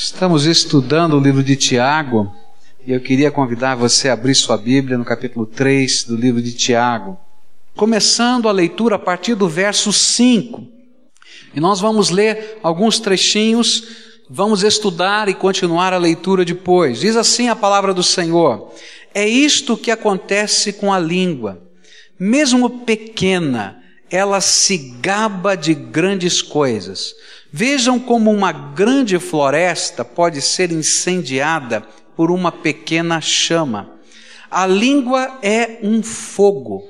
Estamos estudando o livro de Tiago e eu queria convidar você a abrir sua Bíblia no capítulo 3 do livro de Tiago, começando a leitura a partir do verso 5. E nós vamos ler alguns trechinhos, vamos estudar e continuar a leitura depois. Diz assim a palavra do Senhor: É isto que acontece com a língua, mesmo pequena, ela se gaba de grandes coisas. Vejam como uma grande floresta pode ser incendiada por uma pequena chama. A língua é um fogo,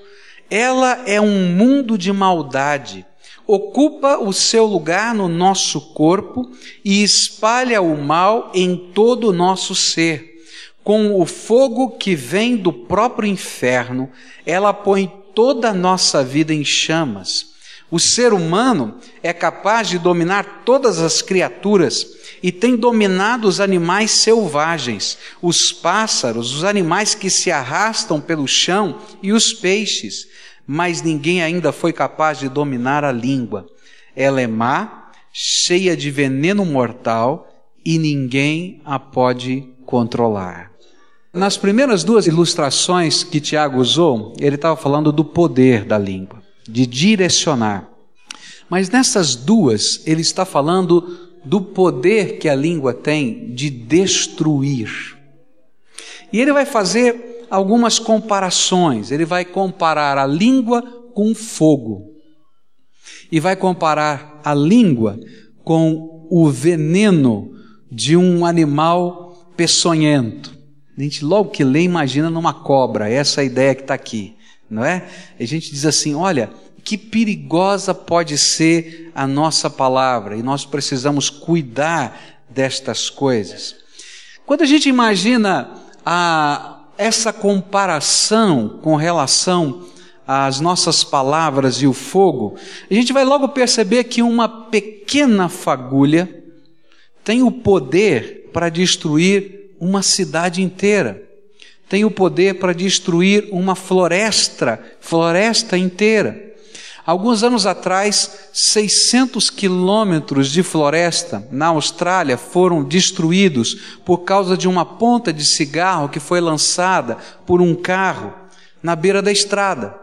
ela é um mundo de maldade. Ocupa o seu lugar no nosso corpo e espalha o mal em todo o nosso ser. Com o fogo que vem do próprio inferno, ela põe toda a nossa vida em chamas. O ser humano é capaz de dominar todas as criaturas e tem dominado os animais selvagens, os pássaros, os animais que se arrastam pelo chão e os peixes, mas ninguém ainda foi capaz de dominar a língua. Ela é má, cheia de veneno mortal e ninguém a pode controlar. Nas primeiras duas ilustrações que Tiago usou, ele estava falando do poder da língua de direcionar. Mas nessas duas, ele está falando do poder que a língua tem de destruir. E ele vai fazer algumas comparações. Ele vai comparar a língua com fogo. E vai comparar a língua com o veneno de um animal peçonhento. A gente logo que lê imagina numa cobra, essa é a ideia que está aqui não é? A gente diz assim: olha, que perigosa pode ser a nossa palavra e nós precisamos cuidar destas coisas. Quando a gente imagina a, essa comparação com relação às nossas palavras e o fogo, a gente vai logo perceber que uma pequena fagulha tem o poder para destruir uma cidade inteira tem o poder para destruir uma floresta, floresta inteira. Alguns anos atrás, 600 quilômetros de floresta na Austrália foram destruídos por causa de uma ponta de cigarro que foi lançada por um carro na beira da estrada.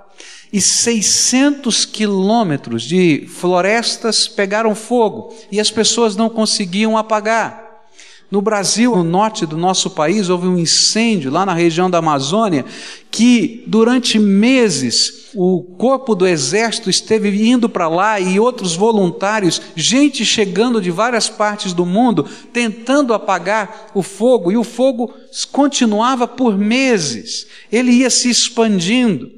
E 600 quilômetros de florestas pegaram fogo e as pessoas não conseguiam apagar. No Brasil, no norte do nosso país, houve um incêndio lá na região da Amazônia que durante meses o corpo do exército esteve indo para lá e outros voluntários, gente chegando de várias partes do mundo, tentando apagar o fogo, e o fogo continuava por meses, ele ia se expandindo.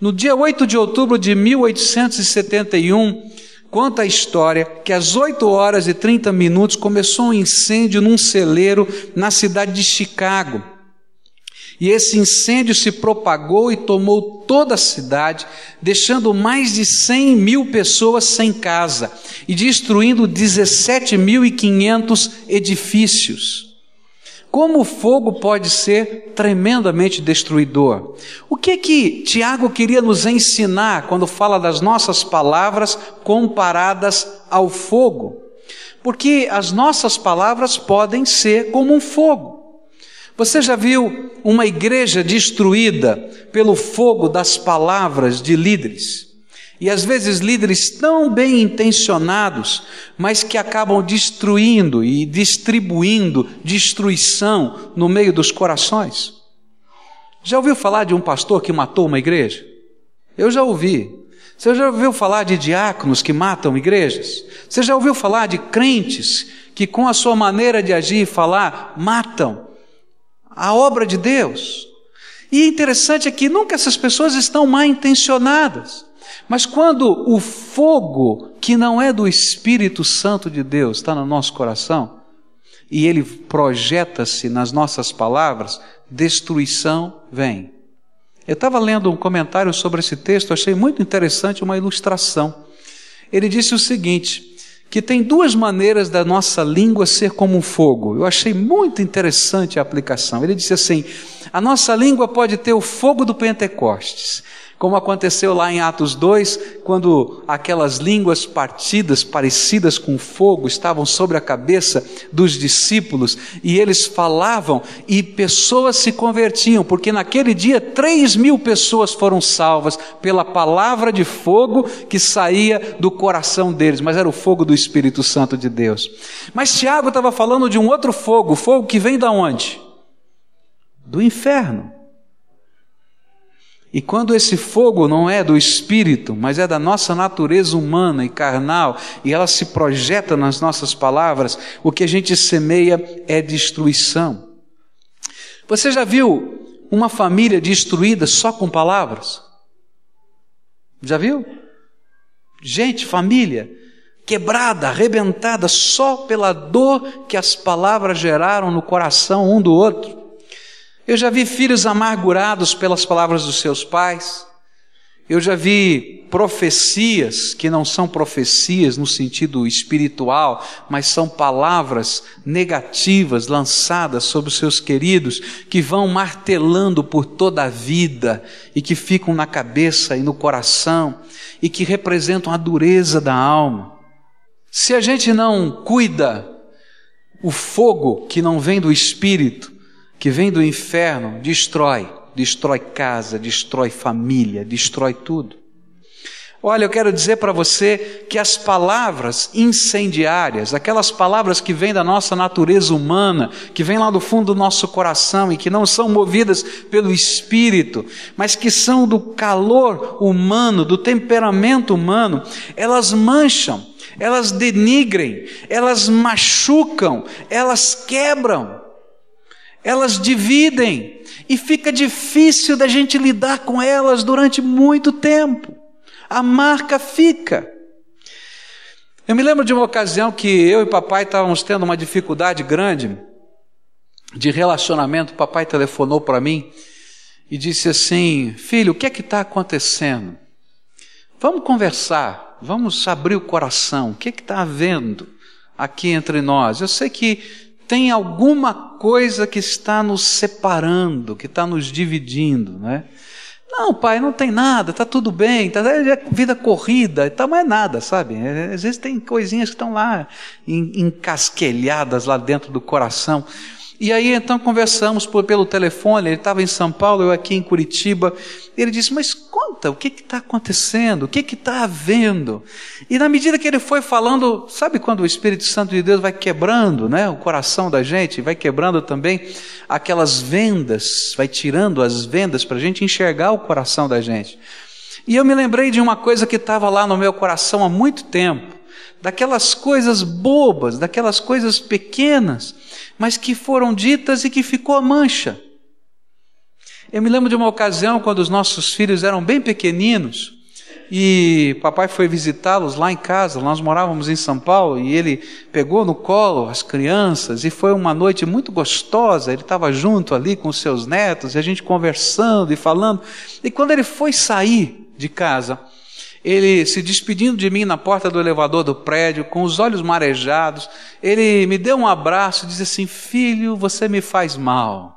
No dia 8 de outubro de 1871, Conta a história que às 8 horas e 30 minutos começou um incêndio num celeiro na cidade de Chicago. E esse incêndio se propagou e tomou toda a cidade, deixando mais de 100 mil pessoas sem casa e destruindo 17.500 edifícios. Como o fogo pode ser tremendamente destruidor? O que é que Tiago queria nos ensinar quando fala das nossas palavras comparadas ao fogo? Porque as nossas palavras podem ser como um fogo. Você já viu uma igreja destruída pelo fogo das palavras de líderes? E às vezes líderes tão bem intencionados, mas que acabam destruindo e distribuindo destruição no meio dos corações. Já ouviu falar de um pastor que matou uma igreja? Eu já ouvi. Você já ouviu falar de diáconos que matam igrejas? Você já ouviu falar de crentes que, com a sua maneira de agir e falar, matam a obra de Deus? E interessante é que nunca essas pessoas estão mal intencionadas. Mas quando o fogo, que não é do Espírito Santo de Deus, está no nosso coração, e ele projeta-se nas nossas palavras, destruição vem. Eu estava lendo um comentário sobre esse texto, achei muito interessante uma ilustração. Ele disse o seguinte: que tem duas maneiras da nossa língua ser como um fogo. Eu achei muito interessante a aplicação. Ele disse assim: a nossa língua pode ter o fogo do Pentecostes, como aconteceu lá em Atos 2, quando aquelas línguas partidas, parecidas com fogo, estavam sobre a cabeça dos discípulos e eles falavam e pessoas se convertiam, porque naquele dia três mil pessoas foram salvas pela palavra de fogo que saía do coração deles, mas era o fogo do Espírito Santo de Deus. Mas Tiago estava falando de um outro fogo, fogo que vem da onde? Do inferno. E quando esse fogo não é do espírito, mas é da nossa natureza humana e carnal, e ela se projeta nas nossas palavras, o que a gente semeia é destruição. Você já viu uma família destruída só com palavras? Já viu? Gente, família quebrada, arrebentada só pela dor que as palavras geraram no coração um do outro. Eu já vi filhos amargurados pelas palavras dos seus pais. Eu já vi profecias que não são profecias no sentido espiritual, mas são palavras negativas lançadas sobre os seus queridos, que vão martelando por toda a vida e que ficam na cabeça e no coração e que representam a dureza da alma. Se a gente não cuida, o fogo que não vem do espírito, que vem do inferno, destrói, destrói casa, destrói família, destrói tudo. Olha, eu quero dizer para você que as palavras incendiárias, aquelas palavras que vêm da nossa natureza humana, que vêm lá do fundo do nosso coração e que não são movidas pelo espírito, mas que são do calor humano, do temperamento humano, elas mancham, elas denigrem, elas machucam, elas quebram elas dividem e fica difícil da gente lidar com elas durante muito tempo. A marca fica. Eu me lembro de uma ocasião que eu e papai estávamos tendo uma dificuldade grande de relacionamento. Papai telefonou para mim e disse assim: Filho, o que é que está acontecendo? Vamos conversar, vamos abrir o coração. O que é que está havendo aqui entre nós? Eu sei que tem alguma coisa que está nos separando, que está nos dividindo, né? Não, pai, não tem nada, está tudo bem, tá, é vida corrida, tá, mas é nada, sabe? É, às vezes tem coisinhas que estão lá encasquelhadas lá dentro do coração. E aí então conversamos por, pelo telefone, ele estava em São Paulo, eu aqui em Curitiba. Ele disse: Mas conta, o que está acontecendo? O que está havendo? E na medida que ele foi falando, sabe quando o Espírito Santo de Deus vai quebrando né, o coração da gente, vai quebrando também aquelas vendas, vai tirando as vendas para a gente enxergar o coração da gente. E eu me lembrei de uma coisa que estava lá no meu coração há muito tempo, daquelas coisas bobas, daquelas coisas pequenas mas que foram ditas e que ficou a mancha. Eu me lembro de uma ocasião quando os nossos filhos eram bem pequeninos e papai foi visitá-los lá em casa. Nós morávamos em São Paulo e ele pegou no colo as crianças e foi uma noite muito gostosa. Ele estava junto ali com os seus netos e a gente conversando e falando. E quando ele foi sair de casa, ele se despedindo de mim na porta do elevador do prédio, com os olhos marejados, ele me deu um abraço e disse assim: Filho, você me faz mal.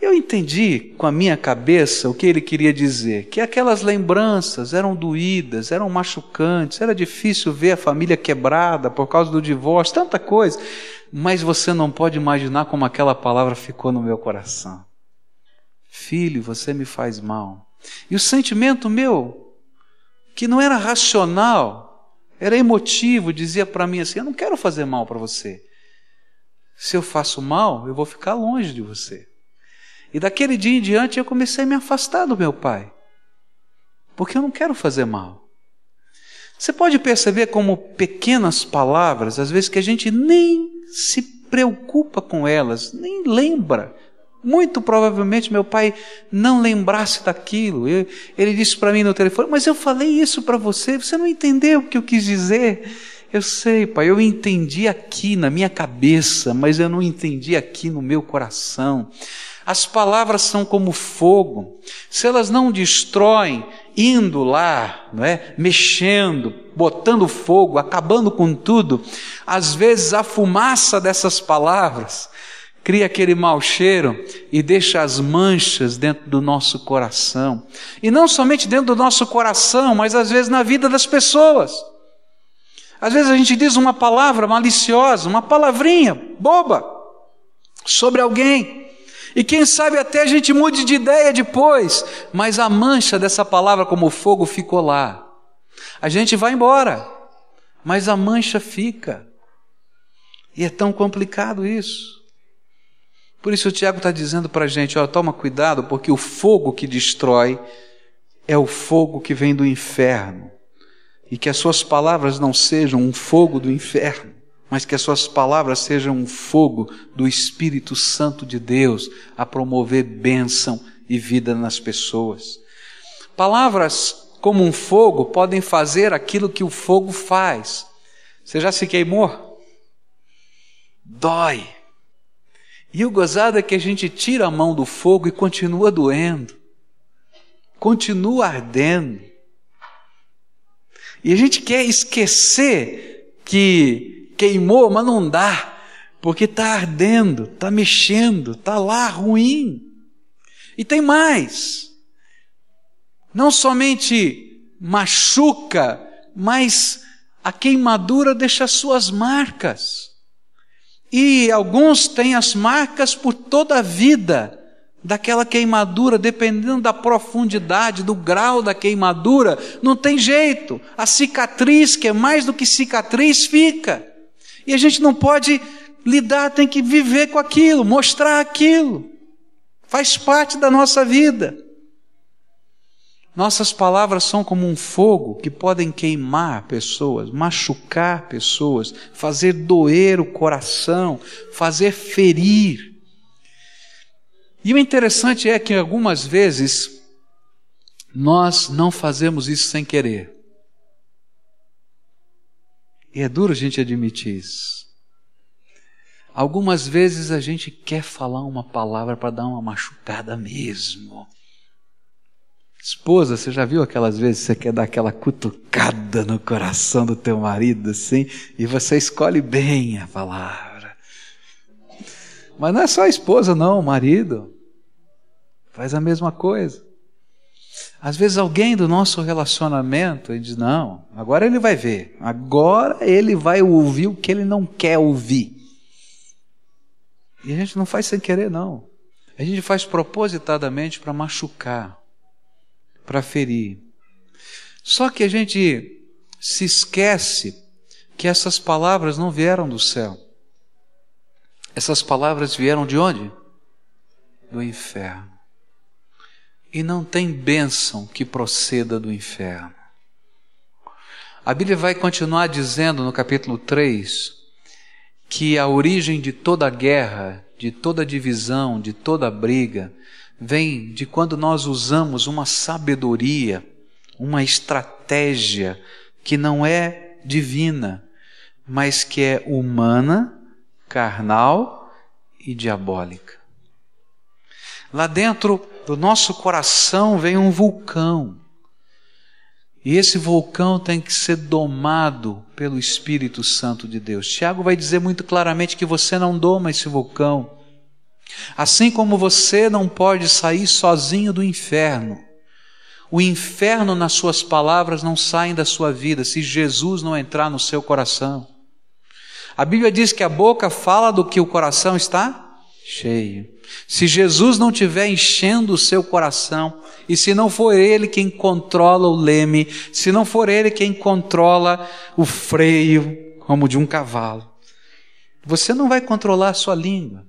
Eu entendi com a minha cabeça o que ele queria dizer, que aquelas lembranças eram doídas, eram machucantes, era difícil ver a família quebrada por causa do divórcio, tanta coisa, mas você não pode imaginar como aquela palavra ficou no meu coração. Filho, você me faz mal. E o sentimento meu que não era racional, era emotivo, dizia para mim assim: Eu não quero fazer mal para você. Se eu faço mal, eu vou ficar longe de você. E daquele dia em diante eu comecei a me afastar do meu pai, porque eu não quero fazer mal. Você pode perceber como pequenas palavras, às vezes que a gente nem se preocupa com elas, nem lembra muito provavelmente meu pai não lembrasse daquilo. ele disse para mim no telefone: Mas eu falei isso para você, você não entendeu o que eu quis dizer. Eu sei, pai, eu entendi aqui na minha cabeça, mas eu não entendi aqui no meu coração. As palavras são como fogo, se elas não destroem, indo lá, não é? mexendo, botando fogo, acabando com tudo, às vezes a fumaça dessas palavras cria aquele mau cheiro e deixa as manchas dentro do nosso coração. E não somente dentro do nosso coração, mas às vezes na vida das pessoas. Às vezes a gente diz uma palavra maliciosa, uma palavrinha boba sobre alguém. E quem sabe até a gente mude de ideia depois, mas a mancha dessa palavra como fogo ficou lá. A gente vai embora, mas a mancha fica. E é tão complicado isso. Por isso o Tiago está dizendo para a gente: ó, toma cuidado, porque o fogo que destrói é o fogo que vem do inferno. E que as suas palavras não sejam um fogo do inferno, mas que as suas palavras sejam um fogo do Espírito Santo de Deus a promover bênção e vida nas pessoas. Palavras como um fogo podem fazer aquilo que o fogo faz. Você já se queimou? Dói. E o gozado é que a gente tira a mão do fogo e continua doendo, continua ardendo. E a gente quer esquecer que queimou, mas não dá, porque está ardendo, está mexendo, está lá ruim. E tem mais. Não somente machuca, mas a queimadura deixa suas marcas. E alguns têm as marcas por toda a vida daquela queimadura, dependendo da profundidade, do grau da queimadura, não tem jeito. A cicatriz, que é mais do que cicatriz, fica. E a gente não pode lidar, tem que viver com aquilo, mostrar aquilo. Faz parte da nossa vida. Nossas palavras são como um fogo que podem queimar pessoas, machucar pessoas, fazer doer o coração, fazer ferir. E o interessante é que algumas vezes nós não fazemos isso sem querer. E é duro a gente admitir isso. Algumas vezes a gente quer falar uma palavra para dar uma machucada mesmo. Esposa, você já viu aquelas vezes que você quer dar aquela cutucada no coração do teu marido assim, e você escolhe bem a palavra. Mas não é só a esposa, não, o marido. Faz a mesma coisa. Às vezes alguém do nosso relacionamento diz: Não, agora ele vai ver, agora ele vai ouvir o que ele não quer ouvir. E a gente não faz sem querer, não. A gente faz propositadamente para machucar para ferir. Só que a gente se esquece que essas palavras não vieram do céu. Essas palavras vieram de onde? Do inferno. E não tem bênção que proceda do inferno. A Bíblia vai continuar dizendo no capítulo 3 que a origem de toda guerra, de toda divisão, de toda briga, vem de quando nós usamos uma sabedoria, uma estratégia que não é divina, mas que é humana, carnal e diabólica. Lá dentro do nosso coração vem um vulcão. E esse vulcão tem que ser domado pelo Espírito Santo de Deus. Tiago vai dizer muito claramente que você não doma esse vulcão. Assim como você não pode sair sozinho do inferno, o inferno nas suas palavras não saem da sua vida se Jesus não entrar no seu coração. A Bíblia diz que a boca fala do que o coração está cheio. Se Jesus não estiver enchendo o seu coração, e se não for Ele quem controla o leme, se não for Ele quem controla o freio, como de um cavalo, você não vai controlar a sua língua.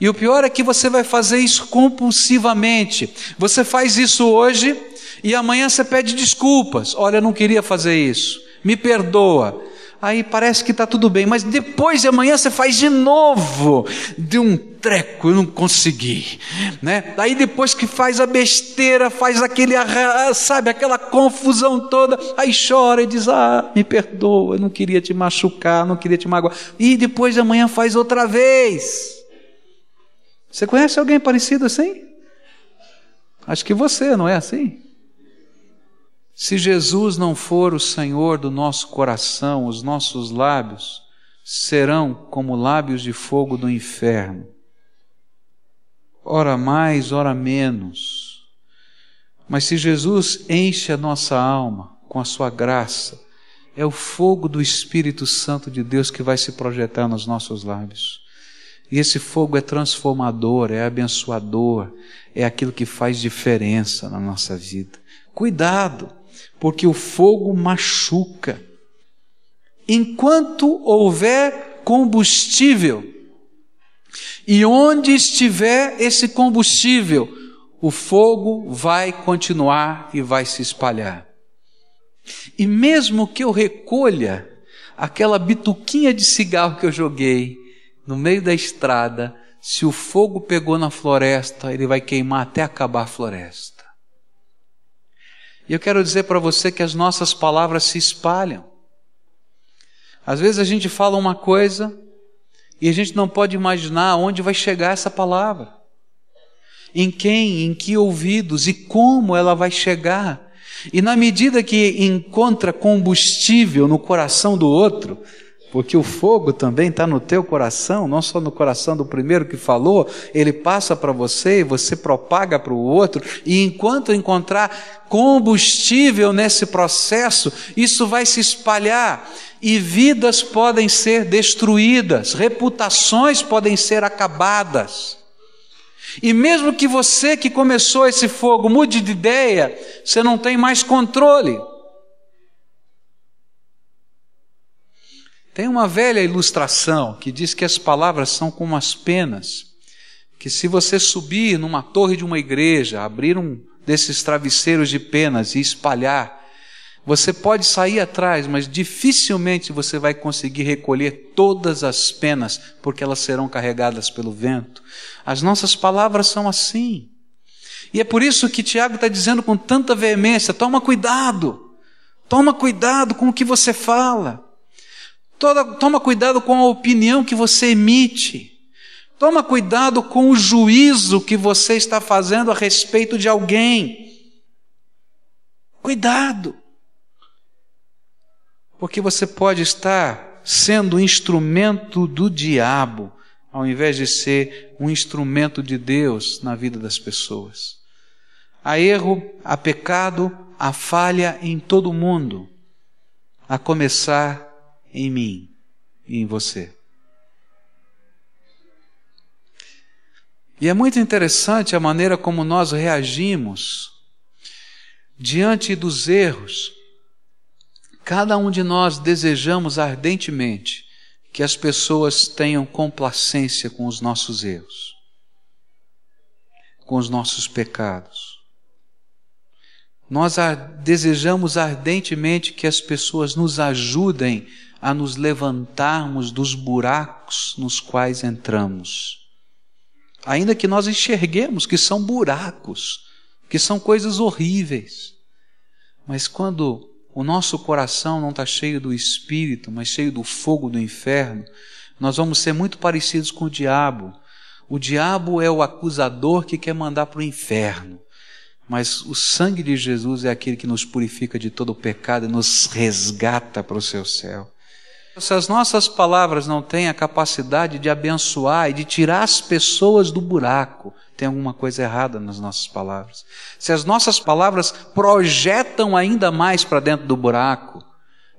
E o pior é que você vai fazer isso compulsivamente. Você faz isso hoje e amanhã você pede desculpas. Olha, eu não queria fazer isso. Me perdoa. Aí parece que está tudo bem, mas depois de amanhã você faz de novo. De um treco, eu não consegui. Né? Aí depois que faz a besteira, faz aquele, sabe, aquela confusão toda, aí chora e diz: Ah, me perdoa, eu não queria te machucar, não queria te magoar. E depois de amanhã faz outra vez. Você conhece alguém parecido assim? Acho que você, não é assim? Se Jesus não for o Senhor do nosso coração, os nossos lábios serão como lábios de fogo do inferno. ora mais, ora menos. Mas se Jesus enche a nossa alma com a sua graça, é o fogo do Espírito Santo de Deus que vai se projetar nos nossos lábios. E esse fogo é transformador, é abençoador, é aquilo que faz diferença na nossa vida. Cuidado, porque o fogo machuca. Enquanto houver combustível, e onde estiver esse combustível, o fogo vai continuar e vai se espalhar. E mesmo que eu recolha aquela bituquinha de cigarro que eu joguei no meio da estrada, se o fogo pegou na floresta, ele vai queimar até acabar a floresta. E eu quero dizer para você que as nossas palavras se espalham. Às vezes a gente fala uma coisa e a gente não pode imaginar onde vai chegar essa palavra. Em quem, em que ouvidos e como ela vai chegar. E na medida que encontra combustível no coração do outro, porque o fogo também está no teu coração, não só no coração do primeiro que falou, ele passa para você e você propaga para o outro, e enquanto encontrar combustível nesse processo, isso vai se espalhar, e vidas podem ser destruídas, reputações podem ser acabadas. E mesmo que você que começou esse fogo mude de ideia, você não tem mais controle. Tem uma velha ilustração que diz que as palavras são como as penas, que se você subir numa torre de uma igreja, abrir um desses travesseiros de penas e espalhar, você pode sair atrás, mas dificilmente você vai conseguir recolher todas as penas, porque elas serão carregadas pelo vento. As nossas palavras são assim. E é por isso que Tiago está dizendo com tanta veemência: toma cuidado, toma cuidado com o que você fala, toma cuidado com a opinião que você emite, toma cuidado com o juízo que você está fazendo a respeito de alguém. Cuidado porque você pode estar sendo instrumento do diabo, ao invés de ser um instrumento de Deus na vida das pessoas. Há erro, há pecado, há falha em todo mundo, a começar em mim e em você. E é muito interessante a maneira como nós reagimos diante dos erros Cada um de nós desejamos ardentemente que as pessoas tenham complacência com os nossos erros, com os nossos pecados. Nós desejamos ardentemente que as pessoas nos ajudem a nos levantarmos dos buracos nos quais entramos. Ainda que nós enxerguemos que são buracos, que são coisas horríveis. Mas quando o nosso coração não está cheio do espírito, mas cheio do fogo do inferno, nós vamos ser muito parecidos com o diabo. O diabo é o acusador que quer mandar para o inferno. Mas o sangue de Jesus é aquele que nos purifica de todo o pecado e nos resgata para o seu céu. Se as nossas palavras não têm a capacidade de abençoar e de tirar as pessoas do buraco, tem alguma coisa errada nas nossas palavras. Se as nossas palavras projetam ainda mais para dentro do buraco,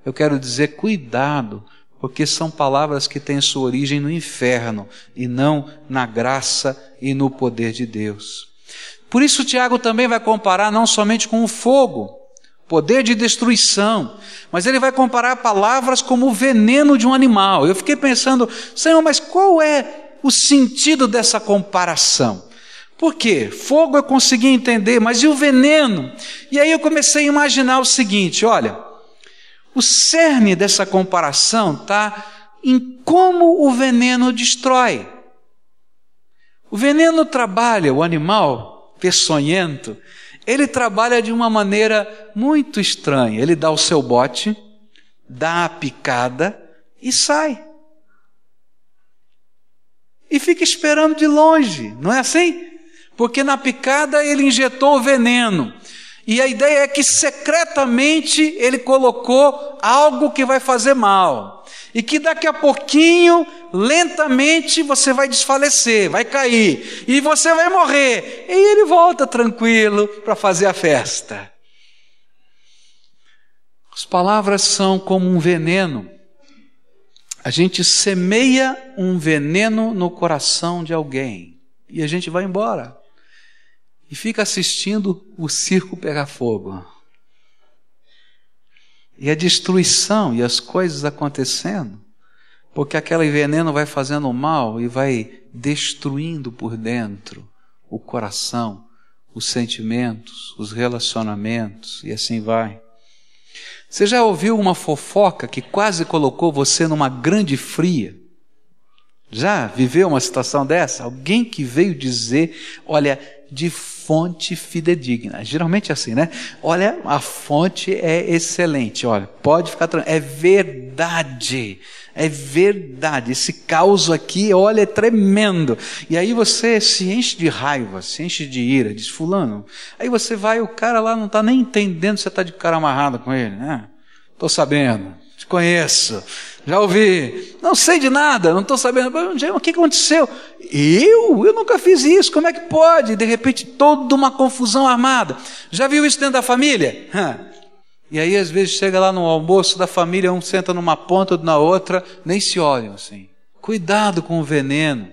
eu quero dizer cuidado, porque são palavras que têm sua origem no inferno e não na graça e no poder de Deus. Por isso, Tiago também vai comparar não somente com o fogo, poder de destruição, mas ele vai comparar palavras como o veneno de um animal. Eu fiquei pensando, Senhor, mas qual é o sentido dessa comparação? Por quê? Fogo eu consegui entender, mas e o veneno? E aí eu comecei a imaginar o seguinte: olha, o cerne dessa comparação está em como o veneno destrói. O veneno trabalha, o animal peçonhento, ele trabalha de uma maneira muito estranha. Ele dá o seu bote, dá a picada e sai. E fica esperando de longe, não é assim? porque na picada ele injetou o veneno. E a ideia é que secretamente ele colocou algo que vai fazer mal. E que daqui a pouquinho, lentamente, você vai desfalecer, vai cair e você vai morrer. E ele volta tranquilo para fazer a festa. As palavras são como um veneno. A gente semeia um veneno no coração de alguém e a gente vai embora e fica assistindo o circo pegar fogo. E a destruição e as coisas acontecendo, porque aquele veneno vai fazendo mal e vai destruindo por dentro o coração, os sentimentos, os relacionamentos e assim vai. Você já ouviu uma fofoca que quase colocou você numa grande fria? Já viveu uma situação dessa? Alguém que veio dizer, olha, de fonte fidedigna. Geralmente é assim, né? Olha, a fonte é excelente. Olha, pode ficar tranquilo. É verdade. É verdade. Esse caos aqui, olha, é tremendo. E aí você se enche de raiva, se enche de ira, diz fulano. Aí você vai, o cara lá não está nem entendendo você está de cara amarrado com ele, né? Estou sabendo, te conheço. Já ouvi. Não sei de nada, não estou sabendo. O que aconteceu? Eu? Eu nunca fiz isso. Como é que pode? De repente, toda uma confusão armada. Já viu isso dentro da família? E aí, às vezes, chega lá no almoço da família, um senta numa ponta, outro na outra, nem se olham assim. Cuidado com o veneno.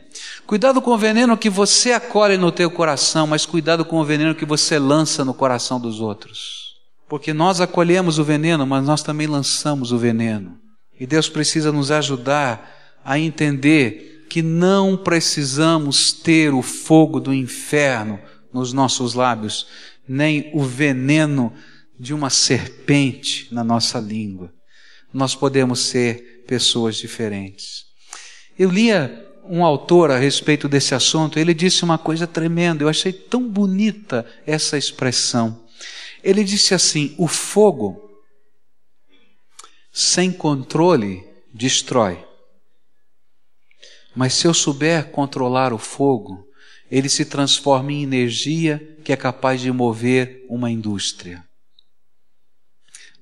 Cuidado com o veneno que você acolhe no teu coração, mas cuidado com o veneno que você lança no coração dos outros. Porque nós acolhemos o veneno, mas nós também lançamos o veneno. E Deus precisa nos ajudar a entender que não precisamos ter o fogo do inferno nos nossos lábios, nem o veneno de uma serpente na nossa língua. Nós podemos ser pessoas diferentes. Eu lia um autor a respeito desse assunto, ele disse uma coisa tremenda, eu achei tão bonita essa expressão. Ele disse assim: o fogo sem controle, destrói. Mas se eu souber controlar o fogo, ele se transforma em energia que é capaz de mover uma indústria.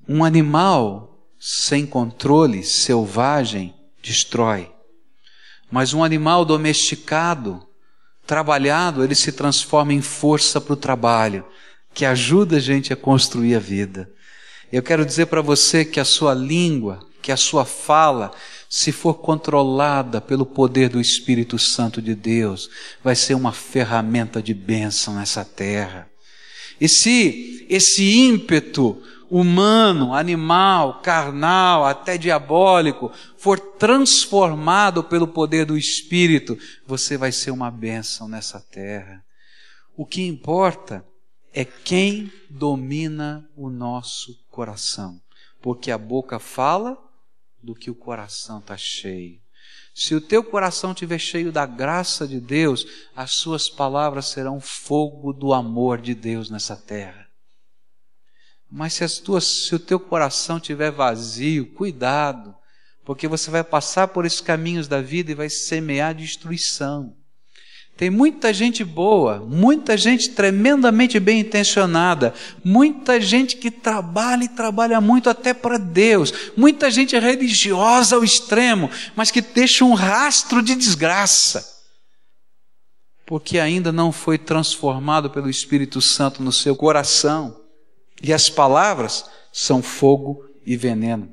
Um animal sem controle, selvagem, destrói. Mas um animal domesticado, trabalhado, ele se transforma em força para o trabalho, que ajuda a gente a construir a vida. Eu quero dizer para você que a sua língua, que a sua fala, se for controlada pelo poder do Espírito Santo de Deus, vai ser uma ferramenta de bênção nessa terra. E se esse ímpeto humano, animal, carnal, até diabólico, for transformado pelo poder do Espírito, você vai ser uma bênção nessa terra. O que importa é quem domina o nosso coração, porque a boca fala do que o coração está cheio. Se o teu coração estiver cheio da graça de Deus, as suas palavras serão fogo do amor de Deus nessa terra. Mas se, as tuas, se o teu coração estiver vazio, cuidado, porque você vai passar por esses caminhos da vida e vai semear destruição. Tem muita gente boa, muita gente tremendamente bem intencionada, muita gente que trabalha e trabalha muito até para Deus, muita gente religiosa ao extremo, mas que deixa um rastro de desgraça, porque ainda não foi transformado pelo Espírito Santo no seu coração. E as palavras são fogo e veneno.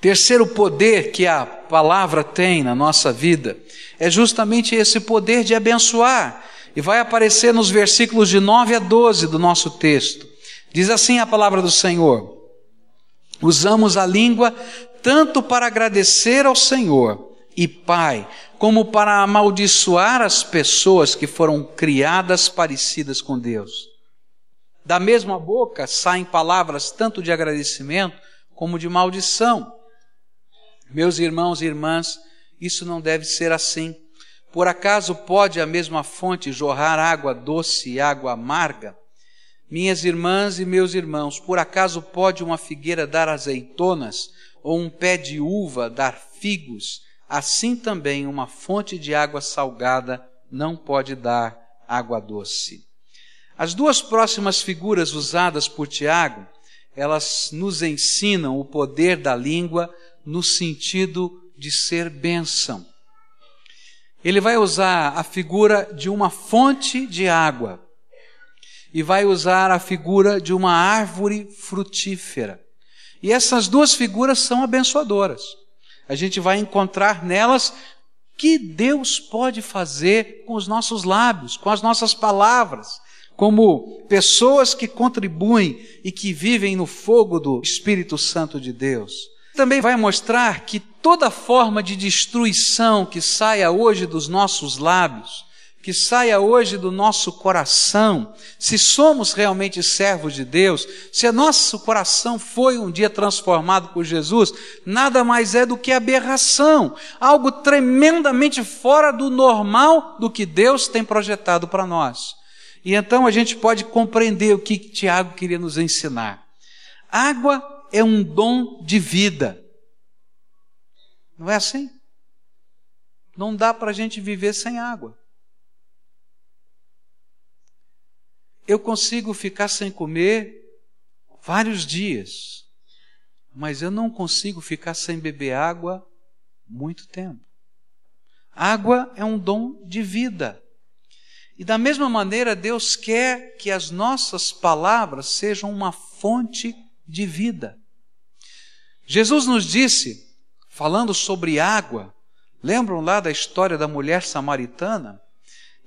Terceiro poder que a palavra tem na nossa vida é justamente esse poder de abençoar. E vai aparecer nos versículos de 9 a 12 do nosso texto. Diz assim a palavra do Senhor: Usamos a língua tanto para agradecer ao Senhor e Pai, como para amaldiçoar as pessoas que foram criadas parecidas com Deus. Da mesma boca saem palavras tanto de agradecimento como de maldição. Meus irmãos e irmãs, isso não deve ser assim. Por acaso pode a mesma fonte jorrar água doce e água amarga? Minhas irmãs e meus irmãos, por acaso pode uma figueira dar azeitonas ou um pé de uva dar figos? Assim também uma fonte de água salgada não pode dar água doce. As duas próximas figuras usadas por Tiago, elas nos ensinam o poder da língua no sentido de ser bênção. Ele vai usar a figura de uma fonte de água e vai usar a figura de uma árvore frutífera. E essas duas figuras são abençoadoras. A gente vai encontrar nelas que Deus pode fazer com os nossos lábios, com as nossas palavras, como pessoas que contribuem e que vivem no fogo do Espírito Santo de Deus. Também vai mostrar que toda forma de destruição que saia hoje dos nossos lábios, que saia hoje do nosso coração, se somos realmente servos de Deus, se nosso coração foi um dia transformado por Jesus, nada mais é do que aberração, algo tremendamente fora do normal do que Deus tem projetado para nós. E então a gente pode compreender o que Tiago queria nos ensinar. Água é um dom de vida. Não é assim? Não dá para a gente viver sem água. Eu consigo ficar sem comer vários dias, mas eu não consigo ficar sem beber água muito tempo. Água é um dom de vida. E da mesma maneira, Deus quer que as nossas palavras sejam uma fonte de vida. Jesus nos disse, falando sobre água, lembram lá da história da mulher samaritana?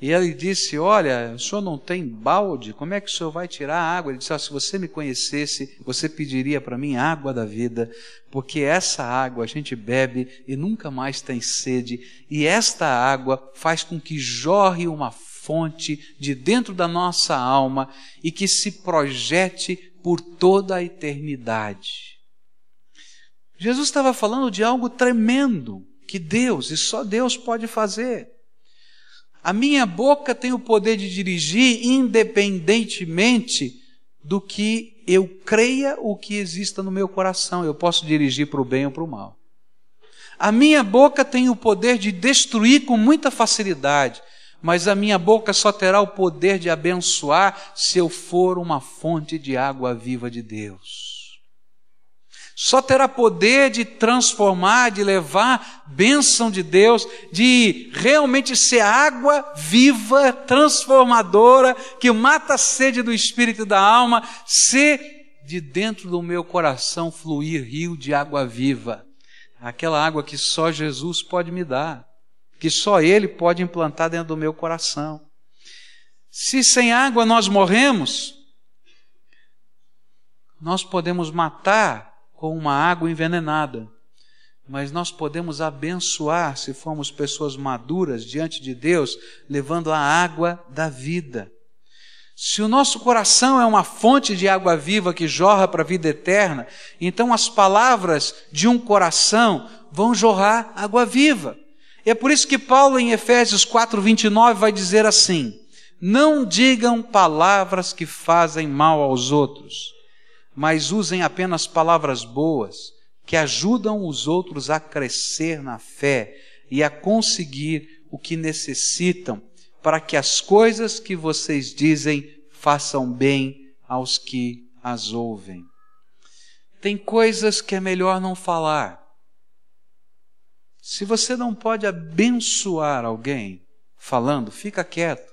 E ele disse: Olha, o senhor não tem balde, como é que o senhor vai tirar a água? Ele disse: Se você me conhecesse, você pediria para mim água da vida, porque essa água a gente bebe e nunca mais tem sede, e esta água faz com que jorre uma fonte de dentro da nossa alma e que se projete por toda a eternidade. Jesus estava falando de algo tremendo que Deus e só Deus pode fazer. A minha boca tem o poder de dirigir independentemente do que eu creia ou que exista no meu coração. Eu posso dirigir para o bem ou para o mal. A minha boca tem o poder de destruir com muita facilidade mas a minha boca só terá o poder de abençoar se eu for uma fonte de água viva de Deus. Só terá poder de transformar, de levar bênção de Deus, de realmente ser água viva, transformadora, que mata a sede do espírito e da alma, se de dentro do meu coração fluir rio de água viva, aquela água que só Jesus pode me dar que só Ele pode implantar dentro do meu coração. Se sem água nós morremos, nós podemos matar com uma água envenenada, mas nós podemos abençoar se formos pessoas maduras diante de Deus, levando a água da vida. Se o nosso coração é uma fonte de água viva que jorra para a vida eterna, então as palavras de um coração vão jorrar água viva. É por isso que Paulo, em Efésios 4, 29, vai dizer assim: Não digam palavras que fazem mal aos outros, mas usem apenas palavras boas, que ajudam os outros a crescer na fé e a conseguir o que necessitam, para que as coisas que vocês dizem façam bem aos que as ouvem. Tem coisas que é melhor não falar se você não pode abençoar alguém falando, fica quieto.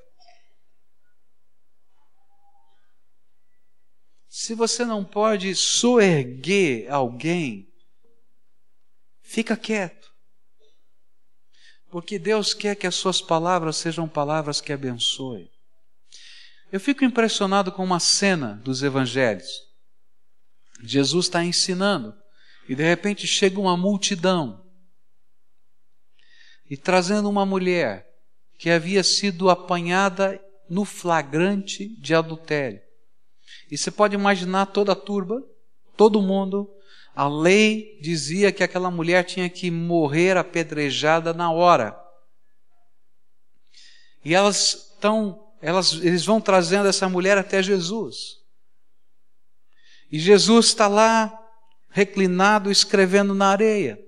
Se você não pode soerguer alguém, fica quieto. Porque Deus quer que as suas palavras sejam palavras que abençoem. Eu fico impressionado com uma cena dos evangelhos. Jesus está ensinando e de repente chega uma multidão e trazendo uma mulher que havia sido apanhada no flagrante de adultério. E você pode imaginar toda a turba, todo mundo. A lei dizia que aquela mulher tinha que morrer apedrejada na hora. E elas estão, elas, eles vão trazendo essa mulher até Jesus. E Jesus está lá, reclinado, escrevendo na areia.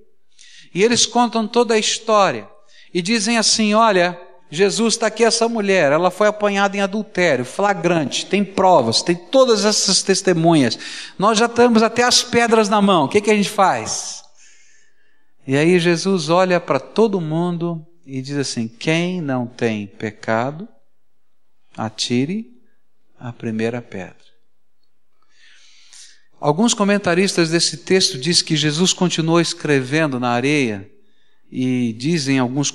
E eles contam toda a história e dizem assim: olha, Jesus está aqui, essa mulher, ela foi apanhada em adultério, flagrante, tem provas, tem todas essas testemunhas. Nós já temos até as pedras na mão, o que, que a gente faz? E aí Jesus olha para todo mundo e diz assim: quem não tem pecado, atire a primeira pedra. Alguns comentaristas desse texto dizem que Jesus continuou escrevendo na areia e dizem alguns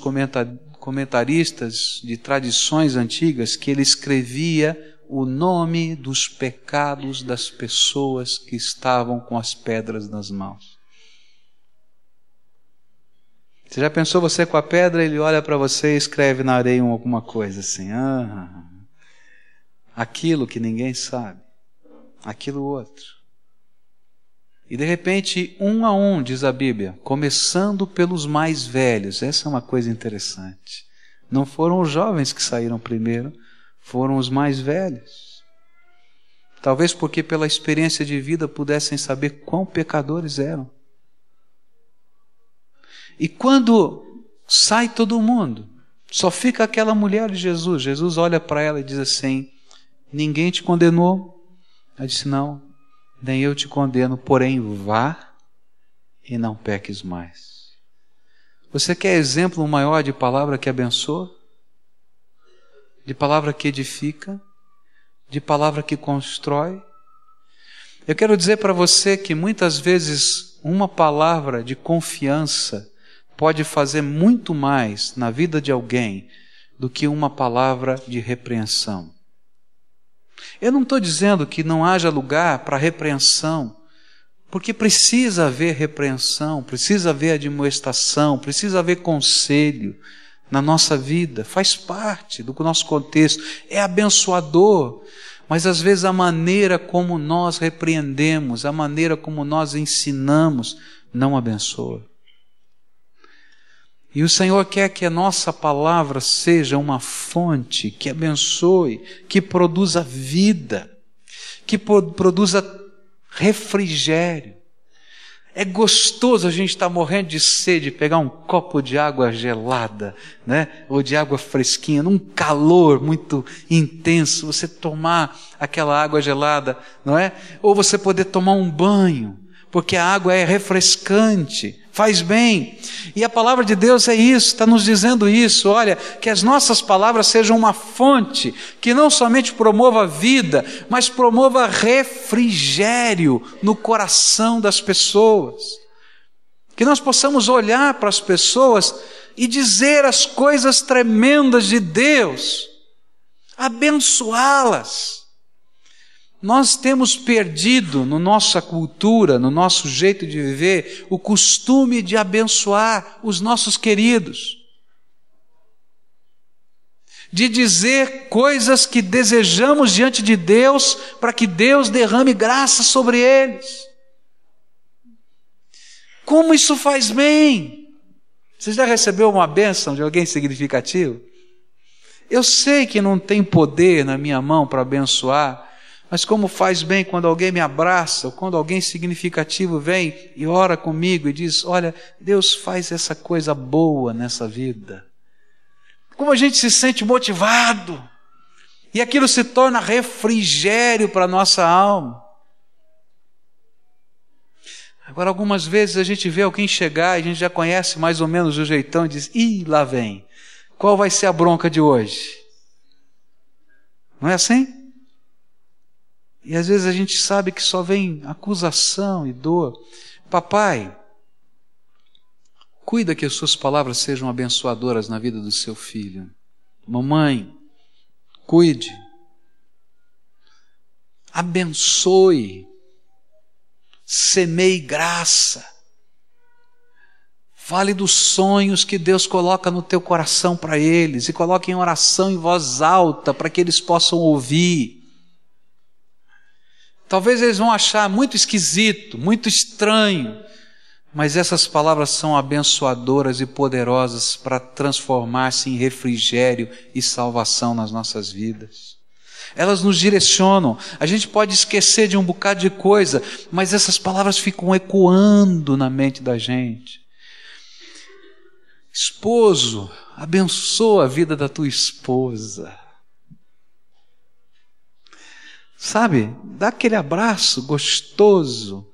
comentaristas de tradições antigas que ele escrevia o nome dos pecados das pessoas que estavam com as pedras nas mãos. Você já pensou você com a pedra, ele olha para você e escreve na areia alguma coisa assim, ah, aquilo que ninguém sabe, aquilo outro. E de repente, um a um, diz a Bíblia, começando pelos mais velhos. Essa é uma coisa interessante. Não foram os jovens que saíram primeiro, foram os mais velhos. Talvez porque pela experiência de vida pudessem saber quão pecadores eram. E quando sai todo mundo, só fica aquela mulher de Jesus. Jesus olha para ela e diz assim: Ninguém te condenou? Ela disse: Não, nem eu te condeno, porém vá e não peques mais. Você quer exemplo maior de palavra que abençoa? De palavra que edifica? De palavra que constrói? Eu quero dizer para você que muitas vezes uma palavra de confiança pode fazer muito mais na vida de alguém do que uma palavra de repreensão. Eu não estou dizendo que não haja lugar para repreensão, porque precisa haver repreensão, precisa haver admoestação, precisa haver conselho na nossa vida, faz parte do nosso contexto, é abençoador, mas às vezes a maneira como nós repreendemos, a maneira como nós ensinamos, não abençoa. E o Senhor quer que a nossa palavra seja uma fonte que abençoe, que produza vida, que produza refrigério. É gostoso a gente estar tá morrendo de sede, pegar um copo de água gelada, né? Ou de água fresquinha, num calor muito intenso, você tomar aquela água gelada, não é? Ou você poder tomar um banho, porque a água é refrescante, faz bem. E a palavra de Deus é isso, está nos dizendo isso. Olha, que as nossas palavras sejam uma fonte que não somente promova vida, mas promova refrigério no coração das pessoas. Que nós possamos olhar para as pessoas e dizer as coisas tremendas de Deus, abençoá-las. Nós temos perdido no nossa cultura, no nosso jeito de viver, o costume de abençoar os nossos queridos, de dizer coisas que desejamos diante de Deus para que Deus derrame graça sobre eles. Como isso faz bem? Você já recebeu uma bênção de alguém significativo? Eu sei que não tem poder na minha mão para abençoar, mas como faz bem quando alguém me abraça, ou quando alguém significativo vem e ora comigo e diz: Olha, Deus faz essa coisa boa nessa vida. Como a gente se sente motivado, e aquilo se torna refrigério para a nossa alma. Agora, algumas vezes a gente vê alguém chegar e a gente já conhece mais ou menos o jeitão e diz: Ih, lá vem. Qual vai ser a bronca de hoje? Não é assim? E às vezes a gente sabe que só vem acusação e dor. Papai, cuida que as suas palavras sejam abençoadoras na vida do seu filho. Mamãe, cuide. Abençoe. Semeie graça. Fale dos sonhos que Deus coloca no teu coração para eles e coloque em oração em voz alta para que eles possam ouvir. Talvez eles vão achar muito esquisito, muito estranho, mas essas palavras são abençoadoras e poderosas para transformar-se em refrigério e salvação nas nossas vidas. Elas nos direcionam. A gente pode esquecer de um bocado de coisa, mas essas palavras ficam ecoando na mente da gente. Esposo, abençoa a vida da tua esposa. Sabe? Dá aquele abraço gostoso.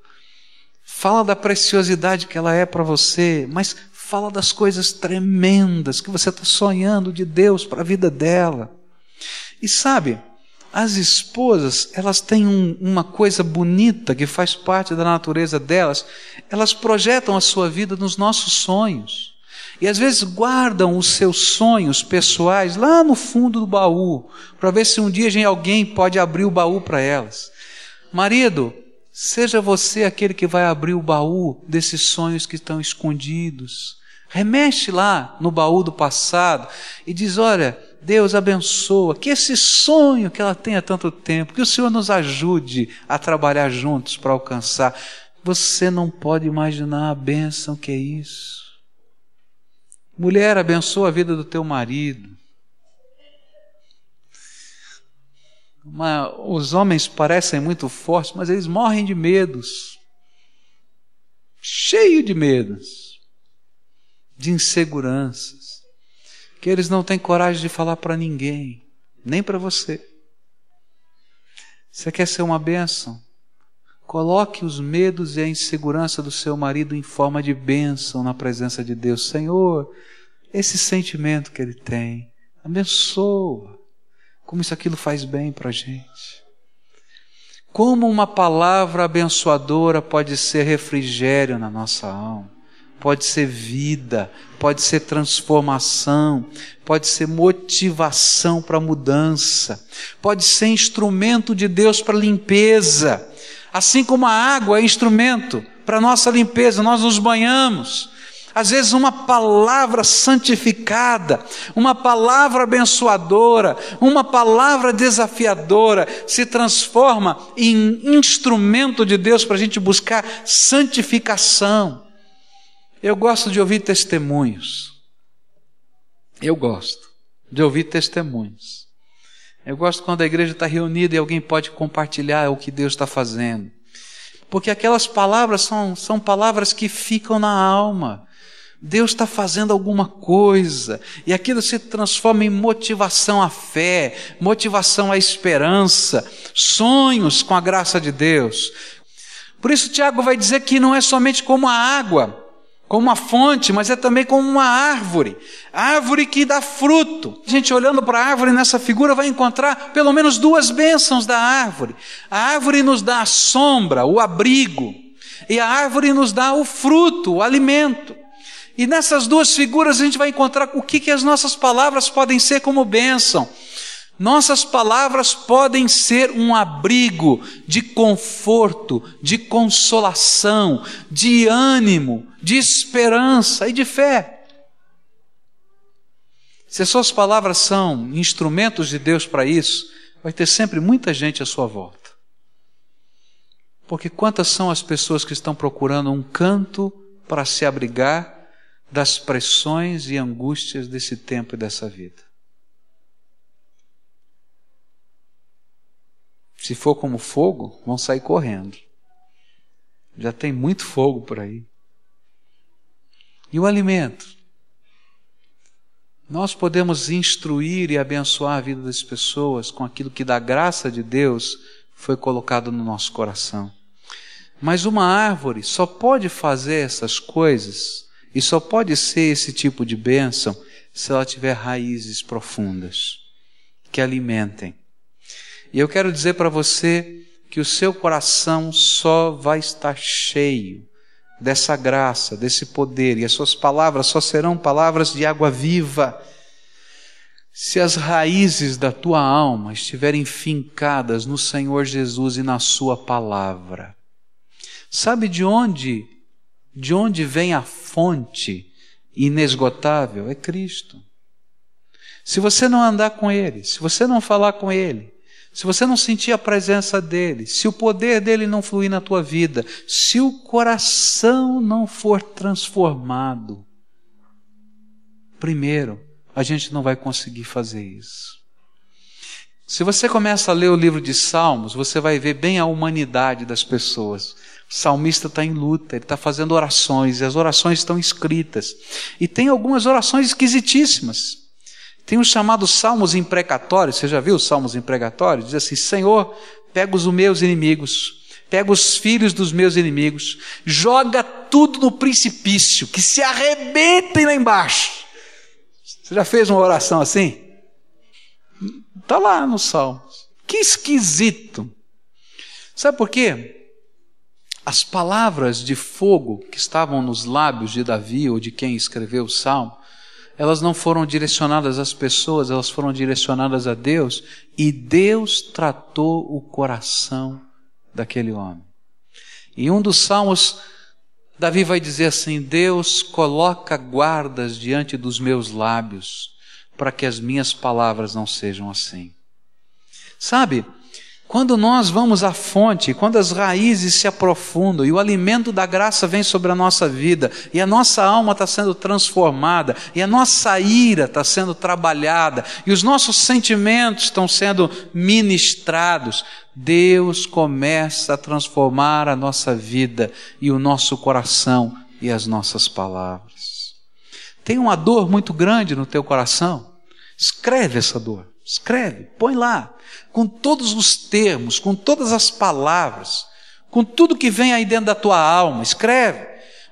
fala da preciosidade que ela é para você, mas fala das coisas tremendas que você está sonhando de Deus para a vida dela. E sabe, as esposas, elas têm um, uma coisa bonita que faz parte da natureza delas, elas projetam a sua vida nos nossos sonhos. E às vezes guardam os seus sonhos pessoais lá no fundo do baú, para ver se um dia alguém pode abrir o baú para elas. Marido, seja você aquele que vai abrir o baú desses sonhos que estão escondidos. Remexe lá no baú do passado e diz: Olha, Deus abençoa, que esse sonho que ela tem há tanto tempo, que o Senhor nos ajude a trabalhar juntos para alcançar. Você não pode imaginar a bênção que é isso. Mulher, abençoa a vida do teu marido. Uma, os homens parecem muito fortes, mas eles morrem de medos. Cheio de medos, de inseguranças, que eles não têm coragem de falar para ninguém, nem para você. Você quer ser uma bênção? Coloque os medos e a insegurança do seu marido em forma de bênção na presença de Deus. Senhor, esse sentimento que ele tem, abençoa. Como isso aquilo faz bem para a gente. Como uma palavra abençoadora pode ser refrigério na nossa alma, pode ser vida, pode ser transformação, pode ser motivação para mudança, pode ser instrumento de Deus para limpeza. Assim como a água é instrumento para nossa limpeza, nós nos banhamos, às vezes, uma palavra santificada, uma palavra abençoadora, uma palavra desafiadora se transforma em instrumento de Deus para a gente buscar santificação. Eu gosto de ouvir testemunhos. Eu gosto de ouvir testemunhos. Eu gosto quando a igreja está reunida e alguém pode compartilhar o que Deus está fazendo. Porque aquelas palavras são, são palavras que ficam na alma Deus está fazendo alguma coisa, e aquilo se transforma em motivação à fé, motivação à esperança, sonhos com a graça de Deus. Por isso, Tiago vai dizer que não é somente como a água, como uma fonte, mas é também como uma árvore, árvore que dá fruto. A gente olhando para a árvore nessa figura vai encontrar pelo menos duas bênçãos da árvore. A árvore nos dá a sombra, o abrigo, e a árvore nos dá o fruto, o alimento. E nessas duas figuras a gente vai encontrar o que, que as nossas palavras podem ser como bênção. Nossas palavras podem ser um abrigo de conforto, de consolação, de ânimo, de esperança e de fé. Se as suas palavras são instrumentos de Deus para isso, vai ter sempre muita gente à sua volta. Porque quantas são as pessoas que estão procurando um canto para se abrigar das pressões e angústias desse tempo e dessa vida. Se for como fogo, vão sair correndo. Já tem muito fogo por aí. E o alimento? Nós podemos instruir e abençoar a vida das pessoas com aquilo que da graça de Deus foi colocado no nosso coração. Mas uma árvore só pode fazer essas coisas e só pode ser esse tipo de bênção se ela tiver raízes profundas que alimentem. E eu quero dizer para você que o seu coração só vai estar cheio dessa graça, desse poder, e as suas palavras só serão palavras de água viva se as raízes da tua alma estiverem fincadas no Senhor Jesus e na Sua palavra. Sabe de onde de onde vem a fonte inesgotável? É Cristo. Se você não andar com Ele, se você não falar com Ele, se você não sentir a presença dEle, se o poder dEle não fluir na tua vida, se o coração não for transformado, primeiro, a gente não vai conseguir fazer isso. Se você começa a ler o livro de Salmos, você vai ver bem a humanidade das pessoas. O salmista está em luta, ele está fazendo orações, e as orações estão escritas. E tem algumas orações esquisitíssimas. Tem os chamados salmos imprecatórios, você já viu os salmos imprecatórios? Diz assim: Senhor, pega os meus inimigos, pega os filhos dos meus inimigos, joga tudo no precipício, que se arrebentem lá embaixo. Você já fez uma oração assim? Está lá no Salmo. Que esquisito. Sabe por quê? As palavras de fogo que estavam nos lábios de Davi ou de quem escreveu o Salmo, elas não foram direcionadas às pessoas, elas foram direcionadas a Deus, e Deus tratou o coração daquele homem. Em um dos salmos, Davi vai dizer assim: Deus coloca guardas diante dos meus lábios, para que as minhas palavras não sejam assim. Sabe, quando nós vamos à fonte, quando as raízes se aprofundam e o alimento da graça vem sobre a nossa vida, e a nossa alma está sendo transformada, e a nossa ira está sendo trabalhada, e os nossos sentimentos estão sendo ministrados, Deus começa a transformar a nossa vida e o nosso coração e as nossas palavras. Tem uma dor muito grande no teu coração? Escreve essa dor. Escreve, põe lá, com todos os termos, com todas as palavras, com tudo que vem aí dentro da tua alma, escreve,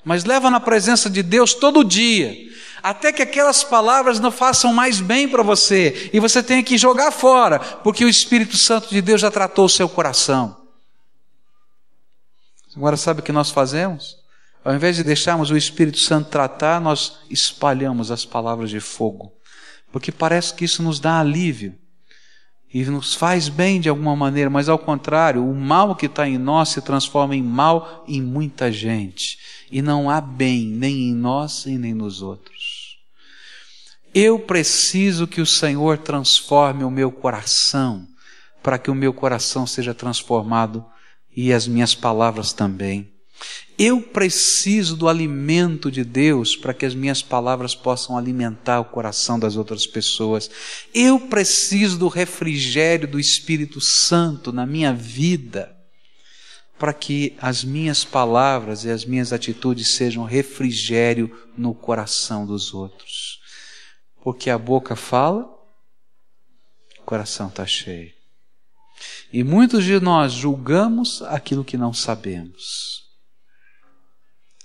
mas leva na presença de Deus todo dia, até que aquelas palavras não façam mais bem para você e você tenha que jogar fora, porque o Espírito Santo de Deus já tratou o seu coração. Agora, sabe o que nós fazemos? Ao invés de deixarmos o Espírito Santo tratar, nós espalhamos as palavras de fogo porque parece que isso nos dá alívio e nos faz bem de alguma maneira, mas ao contrário, o mal que está em nós se transforma em mal em muita gente, e não há bem nem em nós e nem nos outros. Eu preciso que o Senhor transforme o meu coração, para que o meu coração seja transformado e as minhas palavras também. Eu preciso do alimento de Deus para que as minhas palavras possam alimentar o coração das outras pessoas. Eu preciso do refrigério do Espírito Santo na minha vida para que as minhas palavras e as minhas atitudes sejam refrigério no coração dos outros. Porque a boca fala, o coração está cheio. E muitos de nós julgamos aquilo que não sabemos.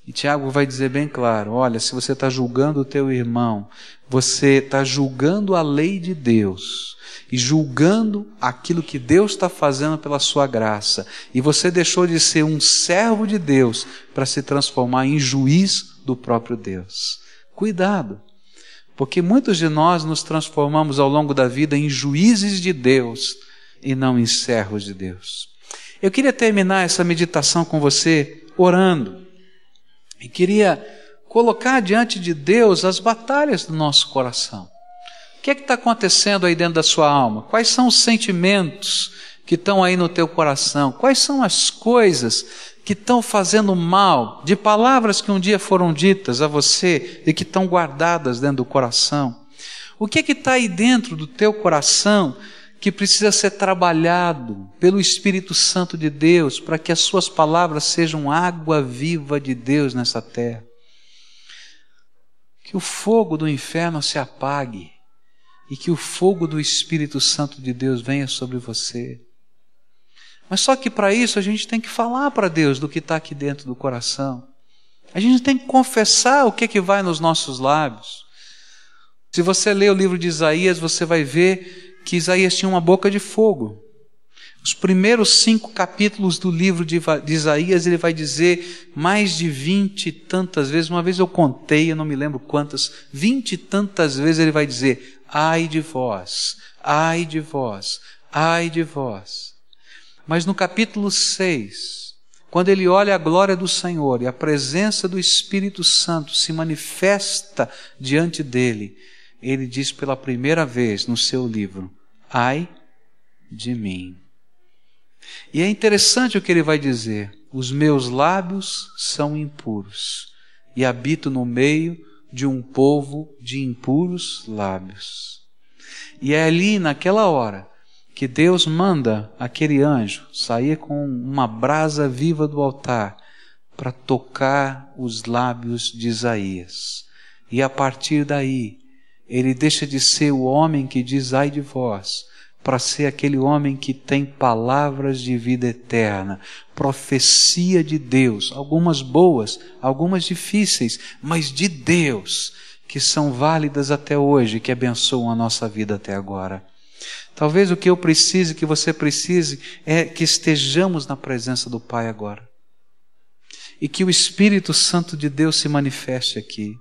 E Tiago vai dizer bem claro: olha, se você está julgando o teu irmão, você está julgando a lei de Deus e julgando aquilo que Deus está fazendo pela sua graça, e você deixou de ser um servo de Deus para se transformar em juiz do próprio Deus. Cuidado, porque muitos de nós nos transformamos ao longo da vida em juízes de Deus e não em servos de Deus. Eu queria terminar essa meditação com você orando. E queria colocar diante de Deus as batalhas do nosso coração. O que é que está acontecendo aí dentro da sua alma? Quais são os sentimentos que estão aí no teu coração? Quais são as coisas que estão fazendo mal, de palavras que um dia foram ditas a você e que estão guardadas dentro do coração? O que é que está aí dentro do teu coração que precisa ser trabalhado pelo Espírito Santo de Deus para que as suas palavras sejam água viva de Deus nessa terra. Que o fogo do inferno se apague e que o fogo do Espírito Santo de Deus venha sobre você. Mas só que para isso a gente tem que falar para Deus do que está aqui dentro do coração. A gente tem que confessar o que, é que vai nos nossos lábios. Se você ler o livro de Isaías, você vai ver que Isaías tinha uma boca de fogo. Os primeiros cinco capítulos do livro de, Isaías, ele vai dizer mais de vinte e tantas vezes, uma vez eu contei, eu não me lembro quantas, vinte e tantas vezes ele vai dizer, ai de vós, ai de vós, ai de vós. Mas no capítulo 6, quando ele olha a glória do Senhor e a presença do Espírito Santo se manifesta diante dele, ele diz pela primeira vez no seu livro: Ai de mim. E é interessante o que ele vai dizer: Os meus lábios são impuros e habito no meio de um povo de impuros lábios. E é ali, naquela hora, que Deus manda aquele anjo sair com uma brasa viva do altar para tocar os lábios de Isaías. E a partir daí, ele deixa de ser o homem que diz ai de vós, para ser aquele homem que tem palavras de vida eterna, profecia de Deus, algumas boas, algumas difíceis, mas de Deus, que são válidas até hoje, que abençoam a nossa vida até agora. Talvez o que eu precise, que você precise, é que estejamos na presença do Pai agora. E que o Espírito Santo de Deus se manifeste aqui.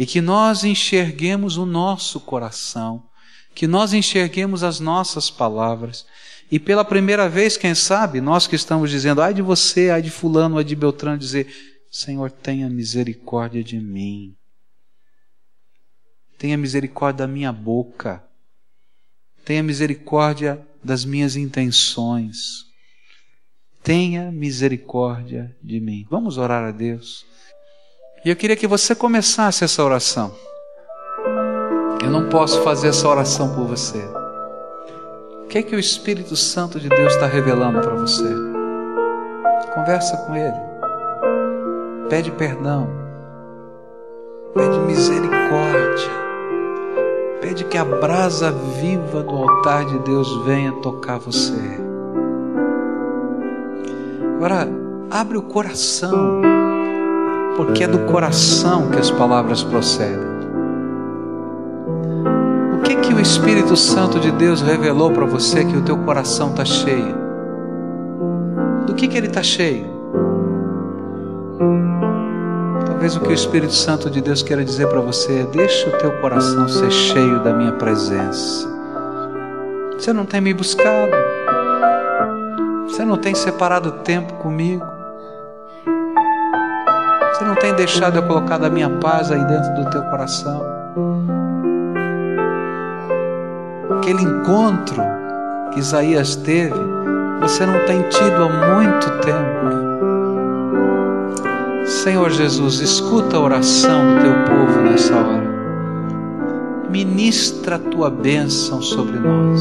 E que nós enxerguemos o nosso coração. Que nós enxerguemos as nossas palavras. E pela primeira vez, quem sabe, nós que estamos dizendo, ai de você, ai de Fulano, ai de Beltrano, dizer: Senhor, tenha misericórdia de mim. Tenha misericórdia da minha boca tenha misericórdia das minhas intenções. Tenha misericórdia de mim. Vamos orar a Deus. E eu queria que você começasse essa oração. Eu não posso fazer essa oração por você. O que é que o Espírito Santo de Deus está revelando para você? Conversa com Ele. Pede perdão. Pede misericórdia. Pede que a brasa viva do altar de Deus venha tocar você. Agora, abre o coração, porque é do coração que as palavras procedem. O que que o Espírito Santo de Deus revelou para você que o teu coração está cheio? Do que que ele está cheio? Talvez o que o Espírito Santo de Deus queira dizer para você é: deixa o teu coração ser cheio da minha presença. Você não tem me buscado. Você não tem separado tempo comigo. Não tem deixado eu colocar a minha paz aí dentro do teu coração. Aquele encontro que Isaías teve, você não tem tido há muito tempo. Senhor Jesus, escuta a oração do teu povo nessa hora. Ministra a tua bênção sobre nós.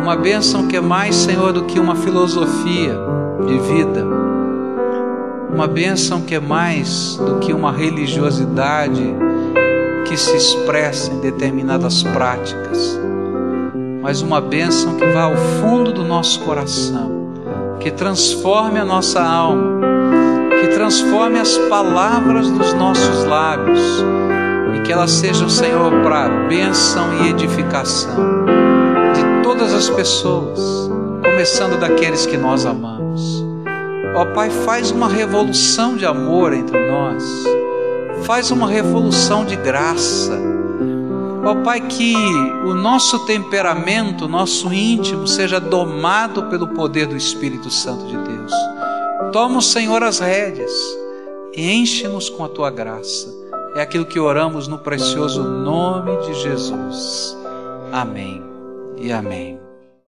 Uma bênção que é mais, Senhor, do que uma filosofia de vida. Uma bênção que é mais do que uma religiosidade que se expressa em determinadas práticas. Mas uma bênção que vá ao fundo do nosso coração, que transforme a nossa alma que transforme as palavras dos nossos lábios e que elas sejam, Senhor, para bênção e edificação de todas as pessoas, começando daqueles que nós amamos. Ó Pai, faz uma revolução de amor entre nós, faz uma revolução de graça. Ó Pai, que o nosso temperamento, nosso íntimo, seja domado pelo poder do Espírito Santo de Deus Toma o Senhor as rédeas e enche-nos com a tua graça. É aquilo que oramos no precioso nome de Jesus. Amém e amém.